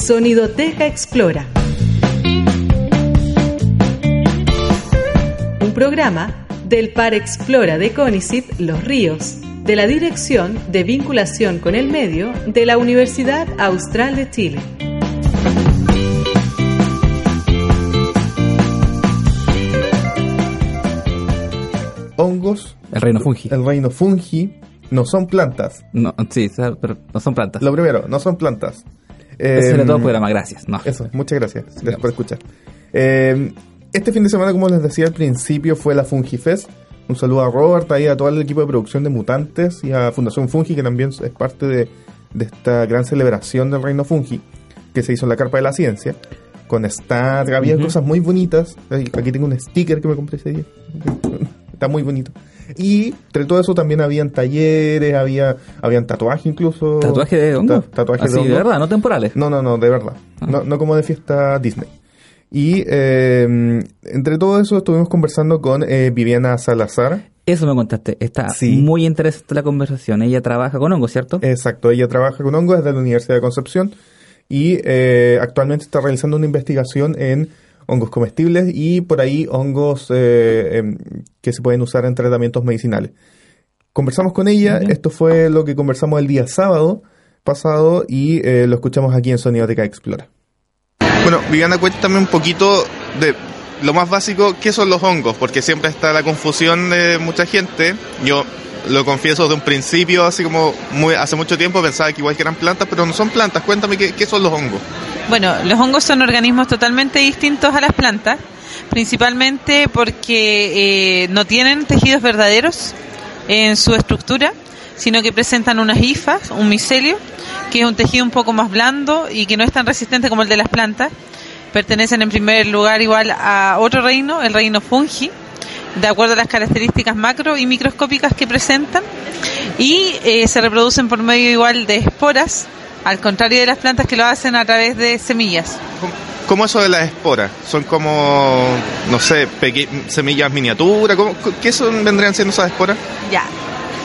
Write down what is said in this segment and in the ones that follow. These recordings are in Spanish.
Sonidoteca Explora. Un programa del Par Explora de CONICIT Los Ríos, de la Dirección de Vinculación con el Medio de la Universidad Austral de Chile. Hongos, El reino fungi. el reino fungi, no son plantas. No, sí, pero no son plantas. Lo primero, no son plantas. Ese era todo el programa, gracias. No. Eso, muchas gracias. Gracias por escuchar. Eh, este fin de semana, como les decía al principio, fue la FungiFest. Un saludo a Robert, ahí a todo el equipo de producción de Mutantes y a Fundación Fungi, que también es parte de, de esta gran celebración del Reino Fungi, que se hizo en la Carpa de la Ciencia. Con Star, había Ujú. cosas muy bonitas. Aquí tengo un sticker que me compré ese día. Está muy bonito. Y entre todo eso también habían talleres, había habían tatuajes incluso. Tatuaje de hongo. Ta- Así, de hongo. verdad, no temporales. No, no, no, de verdad. Ah. No, no como de fiesta Disney. Y eh, entre todo eso estuvimos conversando con eh, Viviana Salazar. Eso me contaste. Está Sí. muy interesante la conversación. Ella trabaja con hongos, ¿cierto? Exacto, ella trabaja con hongos desde la Universidad de Concepción y eh, actualmente está realizando una investigación en hongos comestibles y por ahí hongos eh, em, que se pueden usar en tratamientos medicinales. Conversamos con ella, esto fue lo que conversamos el día sábado pasado y eh, lo escuchamos aquí en Sonidoteca Explora. Bueno, Viviana, cuéntame un poquito de lo más básico, ¿qué son los hongos? Porque siempre está la confusión de mucha gente. Yo lo confieso de un principio, así como muy, hace mucho tiempo pensaba que igual que eran plantas, pero no son plantas. Cuéntame qué, qué son los hongos. Bueno, los hongos son organismos totalmente distintos a las plantas, principalmente porque eh, no tienen tejidos verdaderos en su estructura, sino que presentan unas hifas, un micelio, que es un tejido un poco más blando y que no es tan resistente como el de las plantas. Pertenecen en primer lugar igual a otro reino, el reino fungi, de acuerdo a las características macro y microscópicas que presentan, y eh, se reproducen por medio igual de esporas, al contrario de las plantas que lo hacen a través de semillas. ¿Cómo- ¿Cómo eso de las esporas? ¿Son como, no sé, semillas miniaturas? ¿Cómo- ¿Qué son, vendrían siendo esas esporas? Ya.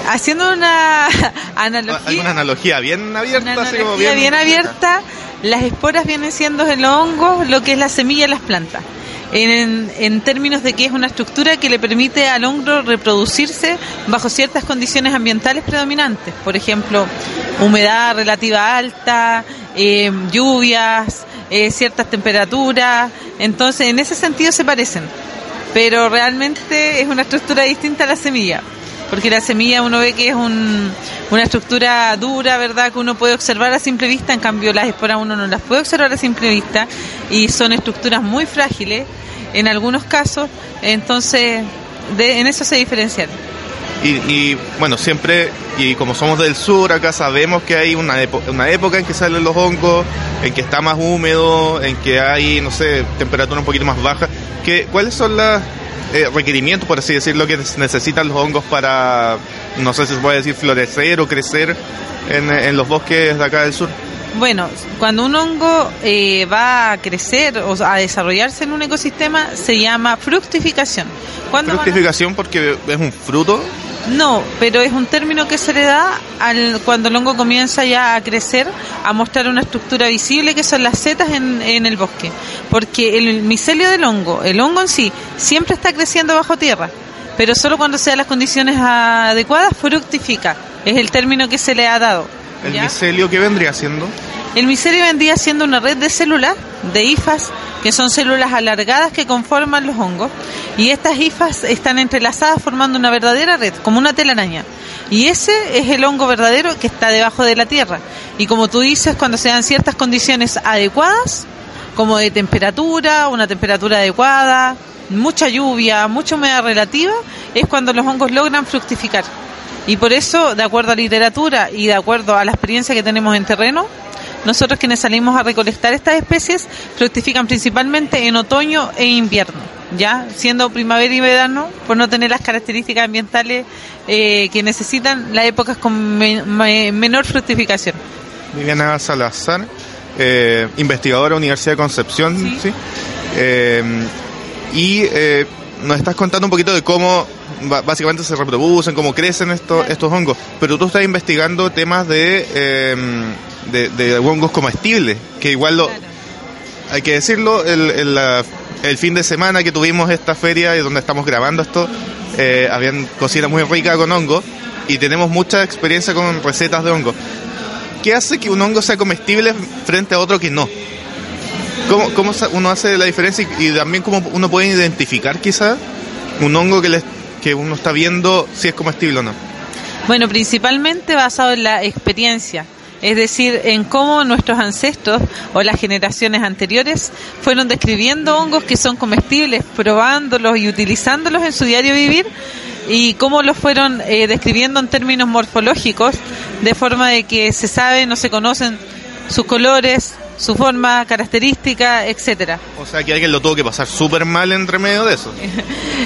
Haciendo una analogía, ¿Hay una analogía bien abierta? una como analogía bien abierta, las esporas vienen siendo en los hongos lo que es la semilla de las plantas. En, en términos de que es una estructura que le permite al hongo reproducirse bajo ciertas condiciones ambientales predominantes, por ejemplo, humedad relativa alta, eh, lluvias, eh, ciertas temperaturas, entonces en ese sentido se parecen, pero realmente es una estructura distinta a la semilla porque la semilla uno ve que es un- una estructura dura, ¿verdad? Que uno puede observar a simple vista, en cambio las esporas uno no las puede observar a simple vista y son estructuras muy frágiles en algunos casos, entonces de- en eso se diferencian. Y, y, bueno, siempre, y como somos del sur, acá sabemos que hay una, una época en que salen los hongos, en que está más húmedo, en que hay, no sé, temperatura un poquito más baja. ¿Qué, ¿Cuáles son los requerimientos, por así decirlo, que necesitan los hongos para, no sé si se puede decir, florecer o crecer en, en los bosques de acá del sur? Bueno, cuando un hongo eh, va a crecer o a desarrollarse en un ecosistema se llama fructificación. ¿Cuándo van a- Fructificación porque es un fruto. No, pero es un término que se le da al, cuando el hongo comienza ya a crecer, a mostrar una estructura visible que son las setas en, en el bosque. Porque el micelio del hongo, el hongo en sí, siempre está creciendo bajo tierra, pero solo cuando se dan las condiciones adecuadas fructifica. Es el término que se le ha dado. El ¿ya? micelio que vendría siendo. El micelio vendría siendo una red de células, de hifas, que son células alargadas que conforman los hongos. Y estas hifas están entrelazadas formando una verdadera red, como una telaraña. Y ese es el hongo verdadero que está debajo de la tierra. Y como tú dices, cuando se dan ciertas condiciones adecuadas, como de temperatura, una temperatura adecuada, mucha lluvia, mucha humedad relativa, es cuando los hongos logran fructificar. Y por eso, de acuerdo a la literatura y de acuerdo a la experiencia que tenemos en terreno, nosotros quienes salimos a recolectar estas especies fructifican principalmente en otoño e invierno, ya siendo primavera y verano, por no tener las características ambientales eh, que necesitan las épocas con me- me- menor fructificación. Viviana Salazar, eh, investigadora Universidad de Concepción, Sí. ¿sí? Eh, y eh, nos estás contando un poquito de cómo básicamente se reproducen, cómo crecen estos, estos hongos, pero tú estás investigando temas de, eh, de, de hongos comestibles, que igual lo, hay que decirlo, el, el, la- el fin de semana que tuvimos esta feria y donde estamos grabando esto, eh, habían cocina muy rica con hongo y tenemos mucha experiencia con recetas de hongo. ¿Qué hace que un hongo sea comestible frente a otro que no? ¿Cómo, cómo uno hace la diferencia y, y también cómo uno puede identificar quizás un hongo que, les- que uno está viendo si es comestible o no? Bueno, principalmente basado en la experiencia, es decir, en cómo nuestros ancestros o las generaciones anteriores fueron describiendo hongos que son comestibles, probándolos y utilizándolos en su diario vivir y cómo los fueron eh, describiendo en términos morfológicos, de forma de que se sabe, no se conocen sus colores, su forma característica, etcétera. O sea que alguien lo tuvo que pasar súper mal entre medio de eso.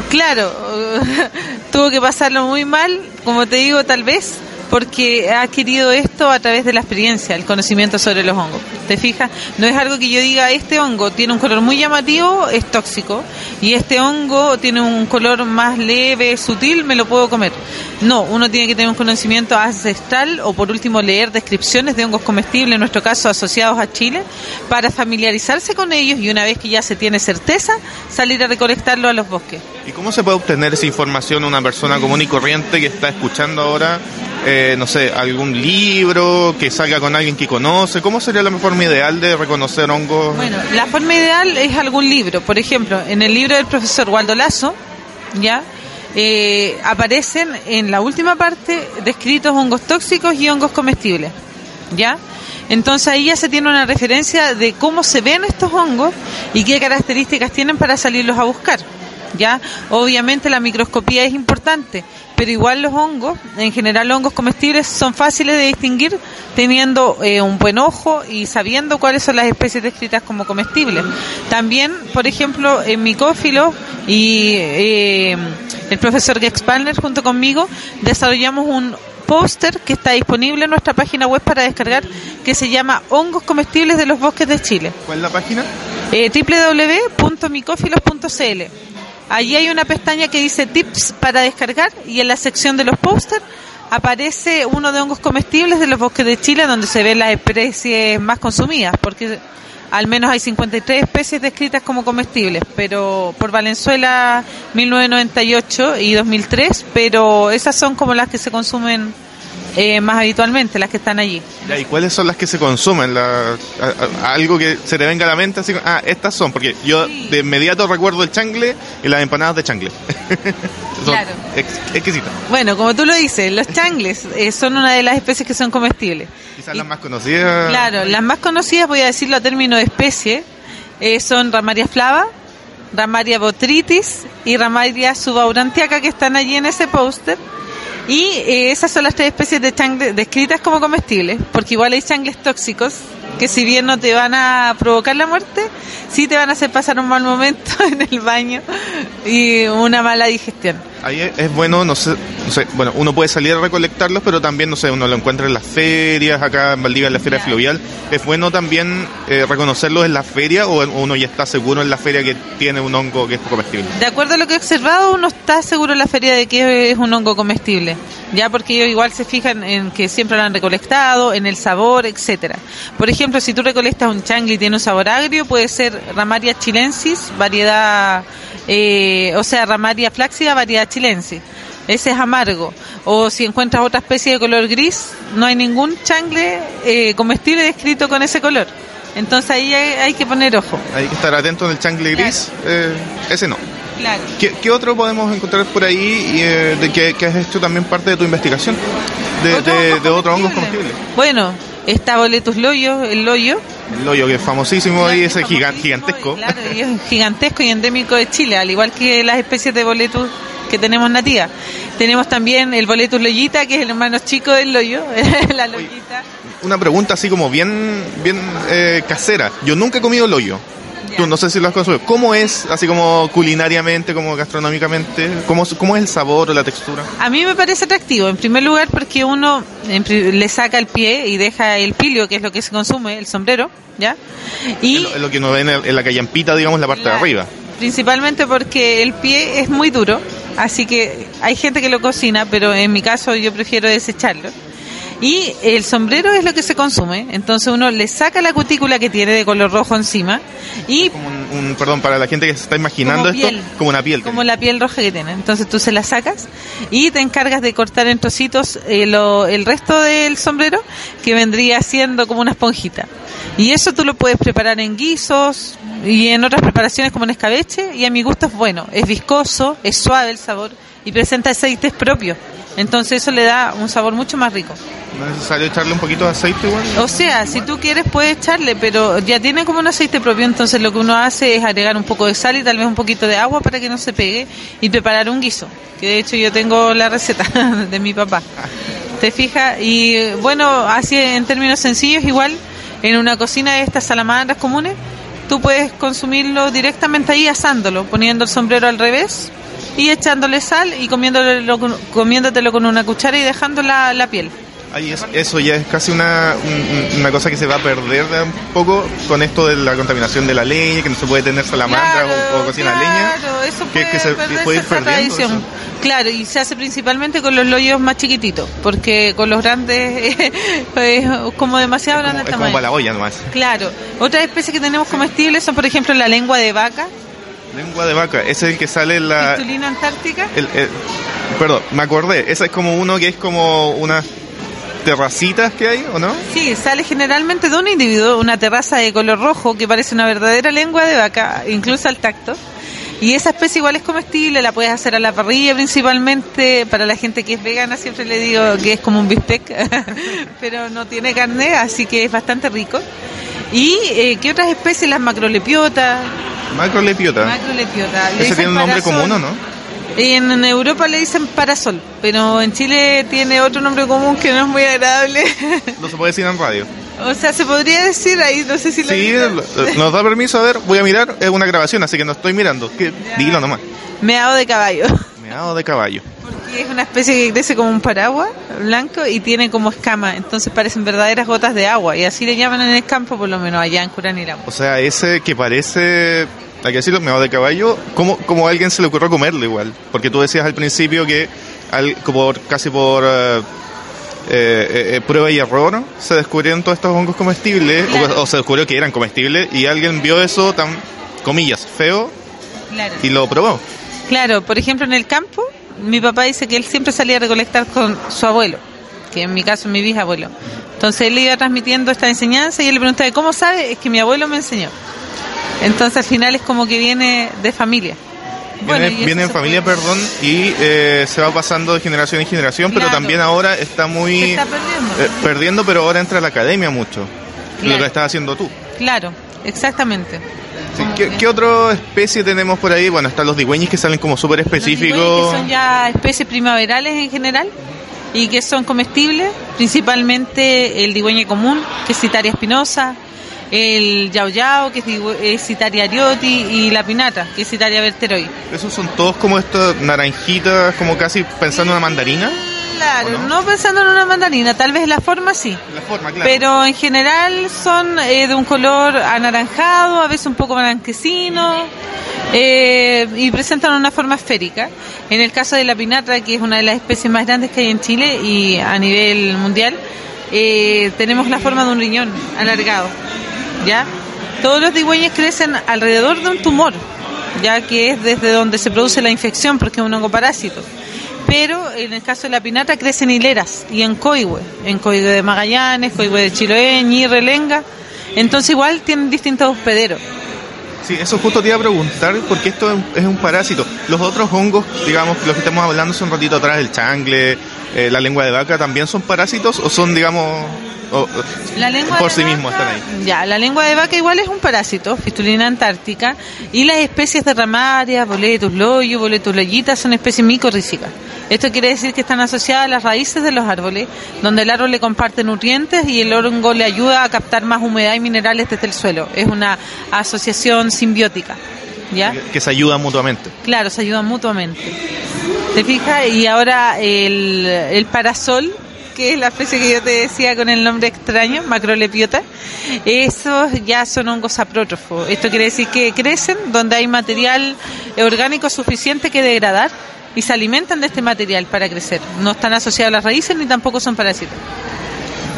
Claro, tuvo que pasarlo muy mal, como te digo, tal vez porque ha adquirido esto a través de la experiencia, el conocimiento sobre los hongos. ¿Te fijas? No es algo que yo diga, este hongo tiene un color muy llamativo, es tóxico, y este hongo tiene un color más leve, sutil, me lo puedo comer. No, uno tiene que tener un conocimiento ancestral o por último leer descripciones de hongos comestibles, en nuestro caso asociados a Chile, para familiarizarse con ellos y una vez que ya se tiene certeza, salir a recolectarlo a los bosques. ¿Y cómo se puede obtener esa información una persona común y corriente que está escuchando ahora, eh, no sé, algún libro, que salga con alguien que conoce? ¿Cómo sería la forma ideal de reconocer hongos? Bueno, la forma ideal es algún libro. Por ejemplo, en el libro del profesor Waldo Lazo, ya eh, aparecen en la última parte descritos hongos tóxicos y hongos comestibles, ya. Entonces ahí ya se tiene una referencia de cómo se ven estos hongos y qué características tienen para salirlos a buscar. ¿Ya? Obviamente la microscopía es importante, pero igual los hongos, en general hongos comestibles, son fáciles de distinguir teniendo eh, un buen ojo y sabiendo cuáles son las especies descritas como comestibles. También, por ejemplo, en micófilos y eh, el profesor Gex Palmer junto conmigo desarrollamos un póster que está disponible en nuestra página web para descargar que se llama Hongos comestibles de los bosques de Chile. ¿Cuál es la página? Eh, www.micófilos.cl. Allí hay una pestaña que dice tips para descargar y en la sección de los pósters aparece uno de hongos comestibles de los bosques de Chile donde se ven las especies más consumidas, porque al menos hay 53 especies descritas como comestibles, pero por Valenzuela 1998 y 2003, pero esas son como las que se consumen eh, más habitualmente, las que están allí. Ya, ¿Y cuáles son las que se consumen? La- a- a- algo que se te venga a la mente, así, ah, estas son, porque yo de inmediato recuerdo el changle y las empanadas de changle. son Claro. ex- exquisitas. Bueno, como tú lo dices, los changles eh, son una de las especies que son comestibles. Quizás Y- las más conocidas. Claro, las más conocidas, voy a decirlo a término de especie, eh, son Ramaria flava, Ramaria botritis y Ramaria subaurantiaca que están allí en ese póster. Y eh, esas son las tres especies de changle descritas como comestibles, porque igual hay changles tóxicos que si bien no te van a provocar la muerte, sí te van a hacer pasar un mal momento en el baño y una mala digestión. Ahí es, bueno, no sé, no sé, bueno, uno puede salir a recolectarlos, pero también, no sé, uno lo encuentra en las ferias, acá en Valdivia, en la feria fluvial. Es bueno también eh, reconocerlos en la feria o uno ya está seguro en la feria que tiene un hongo que es comestible. De acuerdo a lo que he observado, uno está seguro en la feria de que es un hongo comestible, ya porque ellos igual se fijan en que siempre lo han recolectado, en el sabor, etcétera. Por ejemplo, si tú recolectas un changle y tiene un sabor agrio, puede ser Ramaria chilensis, variedad, eh, o sea, Ramaria flácida, variedad chilensis. Ese es amargo. O si encuentras otra especie de color gris, no hay ningún changle eh, comestible descrito con ese color. Entonces ahí hay, hay que poner ojo. Hay que estar atento en el changle gris, eh, ese no. Claro. ¿Qué, qué otro podemos encontrar por ahí y, eh, de que, que has hecho también parte de tu investigación? De, de, de otros hongos comestibles. Bueno, está Boletus loyo, el loyo. El hoyo que es famosísimo y Es famosísimo gigantesco. y Claro, y es gigantesco y endémico de Chile, al igual que las especies de boletus que tenemos nativas. Tenemos también el boletus loyita, que es el hermano chico del loyo, la loyita. Una pregunta así como bien, bien eh, casera. Yo nunca he comido. Ya. Tú no sé si lo has consumido. ¿Cómo es, así como culinariamente, como gastronómicamente? ¿Cómo, cómo es el sabor o la textura? A mí me parece atractivo, en primer lugar porque uno le saca el pie y deja el pilio, que es lo que se consume, el sombrero, ¿ya? Es Y lo, es lo que uno ve en, la callampita, digamos, la parte de arriba. principalmente porque el pie es muy duro, así que hay gente que lo cocina, pero en mi caso yo prefiero desecharlo. Y el sombrero es lo que se consume, entonces uno le saca la cutícula que tiene de color rojo encima y Como un, un- perdón, para la gente que se está imaginando Como esto, piel. como una piel. como la piel roja que tiene. Entonces tú se la sacas y te encargas de cortar en trocitos eh, lo- el resto del sombrero que vendría siendo como una esponjita. Y eso tú lo puedes preparar en guisos y en otras preparaciones como en escabeche y a mi gusto es bueno, es viscoso, es suave el sabor y presenta aceites propios. Entonces eso le da un sabor mucho más rico. ¿No es necesario echarle un poquito de aceite igual? O sea, si tú quieres puedes echarle, pero ya tiene como un aceite propio, entonces lo que uno hace es agregar un poco de sal y tal vez un poquito de agua para que no se pegue y preparar un guiso, que de hecho yo tengo la receta de mi papá. ¿Te fijas? Y bueno, así en términos sencillos, igual en una cocina de estas salamandras comunes, tú puedes consumirlo directamente ahí asándolo, poniendo el sombrero al revés y echándole sal y comiéndolo, con- comiéndotelo con una cuchara y dejando la, la piel. Ahí es- eso ya es casi una, un- una cosa que se va a perder de un poco con esto de la contaminación de la leña, que no se puede tener salamandra o, o cocina claro, leña. eso puede que se puede ir esa tradición. eso. Claro, y se hace principalmente con los loyos más chiquititos, porque con los grandes es como demasiado Es como, grande el es como para la olla nomás. Claro, otras especies que tenemos comestibles son, por ejemplo, la lengua de vaca, Lengua de vaca, ese es el que sale en la... pistulina antártica. el- el- perdón, me acordé, ese es como uno que es como unas terracitas que hay, ¿o no? Sí, sale generalmente de un individuo, una terraza de color rojo que parece una verdadera lengua de vaca, incluso al tacto. Y esa especie igual es comestible, la puedes hacer a la parrilla principalmente. Para la gente que es vegana siempre le digo que es como un bistec, pero no tiene carne, así que es bastante rico. ¿Y eh, qué otras especies? Las macrolepiotas. Macrolepiota. Macrolepiota. le Ese tiene un nombre parasol. común, ¿o no? En, en Europa le dicen parasol, pero en Chile tiene otro nombre común que no es muy agradable. No se puede decir en radio. o sea, se podría decir ahí, no sé si lo Sí, lo- nos da permiso, a ver, voy a mirar, es una grabación, así que no estoy mirando. Que, dilo nomás. Meado de caballo. Meado de caballo. Porque es una especie que crece como un paraguas blanco y tiene como escama, entonces parecen verdaderas gotas de agua. Y así le llaman en el campo, por lo menos allá en Curanilamo. O sea, ese que parece, hay que decirlo, meado de caballo, ¿cómo, cómo a alguien se le ocurrió comerlo igual? Porque tú decías al principio que al, como por, casi por eh, eh, eh, prueba y error se descubrieron todos estos hongos comestibles, o- se descubrió que eran comestibles, y alguien vio eso tan, comillas, feo, Claro. y lo probó. Claro, por ejemplo, en el campo, mi papá dice que él siempre salía a recolectar con su abuelo, que en mi caso es mi bisabuelo. Entonces él le iba transmitiendo esta enseñanza y él le preguntaba, ¿cómo sabe? Es que mi abuelo me enseñó. Entonces al final es como que viene de familia. Bueno, viene en familia, puede- perdón, y eh, se va pasando de generación en generación, pero también ahora está muy... Se está perdiendo. eh, perdiendo, pero ahora entra a la academia mucho. Lo que estás haciendo tú. Claro, exactamente. Sí, ¿Qué, qué otra especie tenemos por ahí? Bueno, están los digüeñes que salen como súper específicos. son ya especies primaverales en general y que son comestibles, principalmente el digüeñe común, que es Citaria espinosa, el yao yao, que es Citaria arioti, y la pinata, que es Citaria verteroi. Esos son todos como estas naranjitas, como casi pensando en una mandarina. Claro, no? pensando en una mandarina, tal vez la forma sí. La forma, claro. Pero en general son eh, de un color anaranjado, a veces un poco blanquecino, eh, y presentan una forma esférica. En el caso de la pinatra, que es una de las especies más grandes que hay en Chile y a nivel mundial, eh, tenemos la forma de un riñón alargado. ¿Ya? Todos los digüeñes crecen alrededor de un tumor, ya que es desde donde se produce la infección, porque es un hongo parásito pero en el caso de la pinata crecen hileras y en coihue, en coihue de Magallanes, coihue de Chiloé, Ñirre, Lenga, entonces igual tienen distintos hospederos. Sí, eso justo te iba a preguntar, porque esto es un- parásito. Los otros hongos, digamos, los que estamos hablando hace un ratito atrás, el changle, eh, la lengua de vaca, ¿también son parásitos o son, digamos, o- La lengua por sí vaca- mismos están ahí? Ya, la lengua de vaca igual es un parásito, fistulina antártica, y las especies de ramaria, boletus loyo, boletus loyitas son especies micorrícicas. Esto quiere decir que están asociadas a las raíces de los árboles, donde el árbol le comparte nutrientes y el hongo le ayuda a captar más humedad y minerales desde el suelo. Es una asociación simbiótica. ¿Ya? Que, se ayudan mutuamente. Claro, se ayudan mutuamente. ¿Te fijas? Y ahora el, el parasol, que es la especie que yo te decía con el nombre extraño, macrolepiota, esos ya son hongos saprótrofos. Esto quiere decir que crecen donde hay material orgánico suficiente que degradar y se alimentan de este material para crecer. No están asociados a las raíces ni tampoco son parásitos.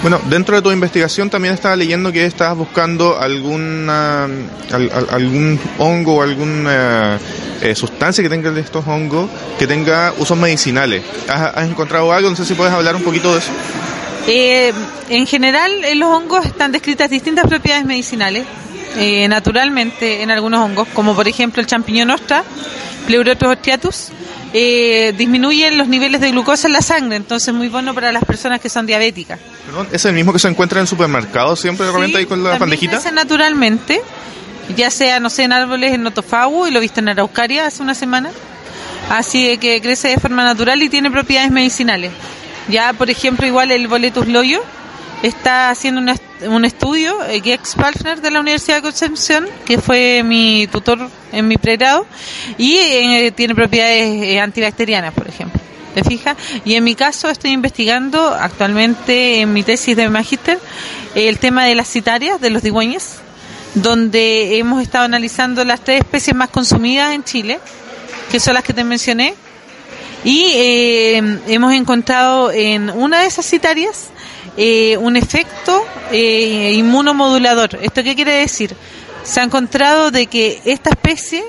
Bueno, dentro de tu investigación también estaba leyendo que estabas buscando alguna, al- al- algún hongo o alguna eh, sustancia que tenga de estos hongos que tenga usos medicinales. ¿Has, has encontrado algo? No sé si puedes hablar un poquito de eso. Eh, en general, en los hongos están descritas distintas propiedades medicinales, eh, naturalmente en algunos hongos, como por ejemplo el champiñón ostra, Pleurotus ostiatus, eh, disminuyen los niveles de glucosa en la sangre, entonces es muy bueno para las personas que son diabéticas. Perdón, ¿Es el mismo que se encuentra en el supermercado siempre de repente ahí con la bandejita? crece naturalmente, ya sea, no sé, en árboles en Notofagu, y lo viste en Araucaria hace una semana. Así que crece de forma natural y tiene propiedades medicinales. Ya, por ejemplo, igual el Boletus loyo está haciendo un, un estudio, eh, Gex Palfner de la Universidad de Concepción, que fue mi tutor en mi pregrado, y eh, tiene propiedades eh, antibacterianas, por ejemplo. ¿Te fijas? Y en mi caso estoy investigando actualmente en mi tesis de magíster el tema de las citarias, de los digüeñes, donde hemos estado analizando las tres especies más consumidas en Chile, que son las que te mencioné, y eh, hemos encontrado en una de esas citarias eh, un efecto eh, inmunomodulador. ¿Esto qué quiere decir? Se ha encontrado de que esta especie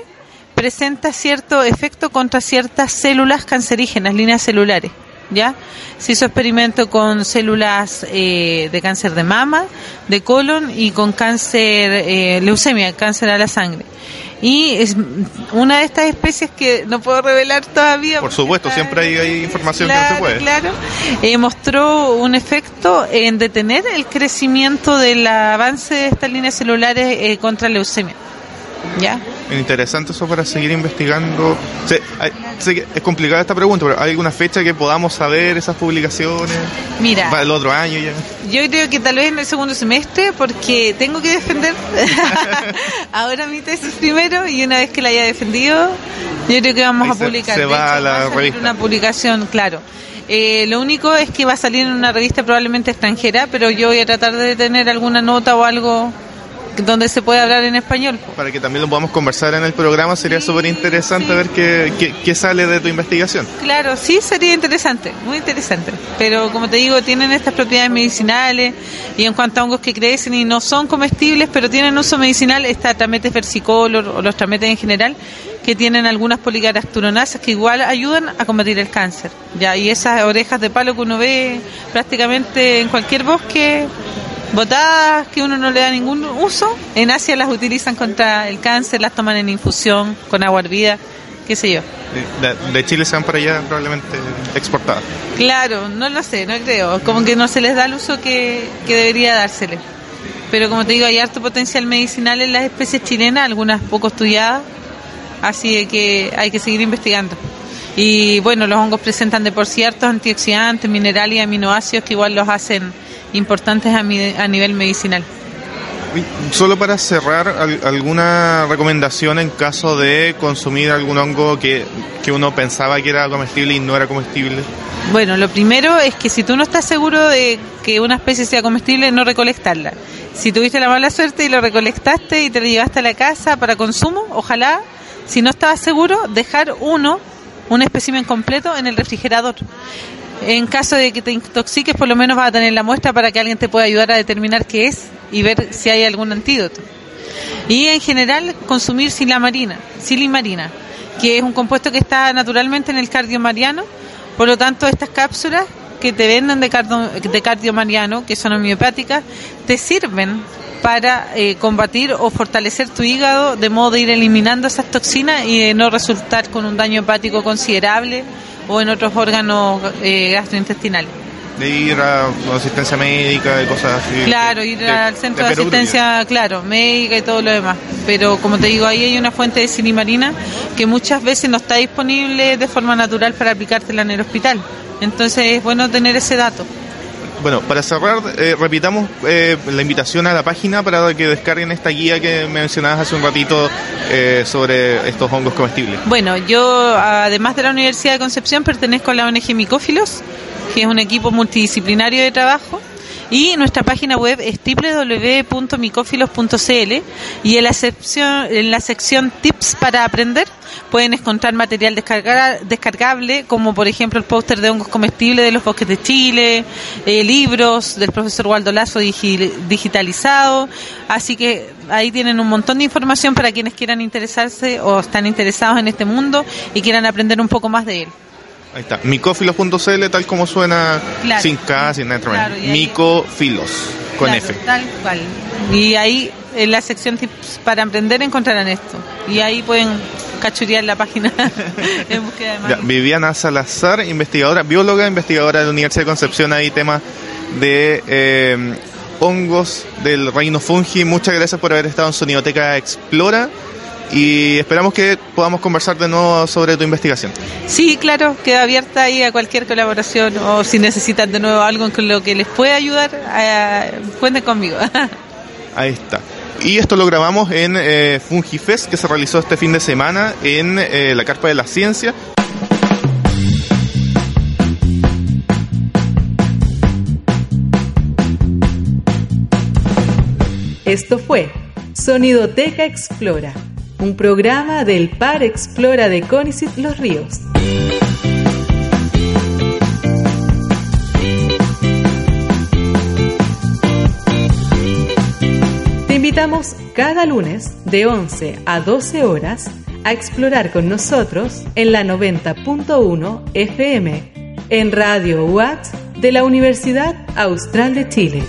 presenta cierto efecto contra ciertas células cancerígenas, líneas celulares. ¿Ya? Se hizo experimento con células eh, de cáncer de mama, de colon y con cáncer, eh, leucemia, cáncer a la sangre. Y es una de estas especies que no puedo revelar todavía. Por supuesto, está- siempre hay, hay información que no se puede. Claro, eh, mostró un efecto en detener el crecimiento del avance de estas líneas celulares eh, contra leucemia. ¿Ya? Interesante eso para seguir investigando. Sé, hay- es complicada esta pregunta, pero ¿hay alguna fecha que podamos saber esas publicaciones? Mira, Para el otro año ya. yo creo que tal vez en el segundo semestre, porque tengo que defender ahora mi tesis primero y una vez que la haya defendido, yo creo que vamos Ahí a se- publicar. se va a la salir revista. Una publicación, claro. Eh, lo único es que va a salir en una revista probablemente extranjera, pero yo voy a tratar de tener alguna nota o algo donde se pueda hablar en español. Para que también lo podamos conversar en el programa, sería Sí, súper interesante sí. ver qué, qué, qué sale de tu investigación. Claro, sí sería interesante, muy interesante. Pero como te digo, tienen estas propiedades medicinales y en cuanto a hongos que crecen y no son comestibles, pero tienen uso medicinal, está Trametes versicolor o los trametes en general, que tienen algunas policaracturonasas que igual ayudan a combatir el cáncer. Ya, y esas orejas de palo que uno ve prácticamente en cualquier bosque botadas que uno no le da ningún uso, en Asia las utilizan contra el cáncer, las toman en infusión con agua hervida, qué sé yo. De, de Chile se van para allá probablemente exportadas. Claro, no lo sé, no creo. Como que no se les da el uso que, que debería dársele. Pero como te digo, hay harto potencial medicinal en las especies chilenas, algunas poco estudiadas, así que hay que seguir investigando. Y bueno, los hongos presentan de por ciertos antioxidantes, minerales y aminoácidos que igual los hacen importantes a, mi- a nivel medicinal. Solo para cerrar, al- ¿alguna recomendación en caso de consumir algún hongo que, que uno pensaba que era comestible y no era comestible? Bueno, lo primero es que si tú no estás seguro de que una especie sea comestible, no recolectarla. Si tuviste la mala suerte y lo recolectaste y te lo llevaste a la casa para consumo, ojalá, si no estabas seguro, dejar uno, un espécimen completo en el refrigerador. En caso de que te intoxiques, por lo menos vas a tener la muestra para que alguien te pueda ayudar a determinar qué es y ver si hay algún antídoto. Y en general, consumir silimarina, silimarina, que es un compuesto que está naturalmente en el cardio mariano. Por lo tanto, estas cápsulas que te venden de cardio, de cardio mariano, que son homeopáticas, te sirven para eh, combatir o fortalecer tu hígado de modo de ir eliminando esas toxinas y de no resultar con un daño hepático considerable o en otros órganos eh, gastrointestinales. De ir a asistencia médica y cosas así. Claro, ir De- al centro de, asistencia, claro, médica y todo lo demás. Pero como te digo, ahí hay una fuente de silimarina que muchas veces no está disponible de forma natural para aplicártela en el hospital. Entonces es bueno tener ese dato. Bueno, para cerrar, eh, repitamos eh, la invitación a la página para que descarguen esta guía que mencionabas hace un ratito eh, sobre estos hongos comestibles. Bueno, yo además de la Universidad de Concepción pertenezco a la ONG Micófilos, que es un equipo multidisciplinario de trabajo. Y nuestra página web es www.micofilos.cl y en la, sección, en la sección Tips para aprender pueden encontrar material descarga- descargable, como por ejemplo el póster de hongos comestibles de los bosques de Chile, eh, libros del profesor Waldo Lazo digi- digitalizado. Así que ahí tienen un montón de información para quienes quieran interesarse o están interesados en este mundo y quieran aprender un poco más de él. Ahí está, micófilos.cl, tal como suena, Claro. sin K, sin nada. Claro, Micofilos, con Claro, F. Tal cual. Y ahí en la sección tips para emprender encontrarán esto. Y ahí pueden cachurear la página en búsqueda de Ya, más. Viviana Salazar, investigadora, bióloga, investigadora de la Universidad de Concepción, ahí temas de eh, hongos del reino fungi. Muchas gracias por haber estado en Sonidoteca Explora y esperamos que podamos conversar de nuevo sobre tu investigación. Sí, claro, queda abierta ahí a cualquier colaboración o si necesitan de nuevo algo con lo que les pueda ayudar, eh, cuenten conmigo. Ahí está. Y esto lo grabamos en eh, FungiFest, que se realizó este fin de semana en eh, la Carpa de la Ciencia. Esto fue Sonidoteca Explora, un programa del Par Explora de Conicet Los Ríos. Te invitamos cada lunes de 11 a 12 horas a explorar con nosotros en la 90.1 FM en Radio UAT de la Universidad Austral de Chile.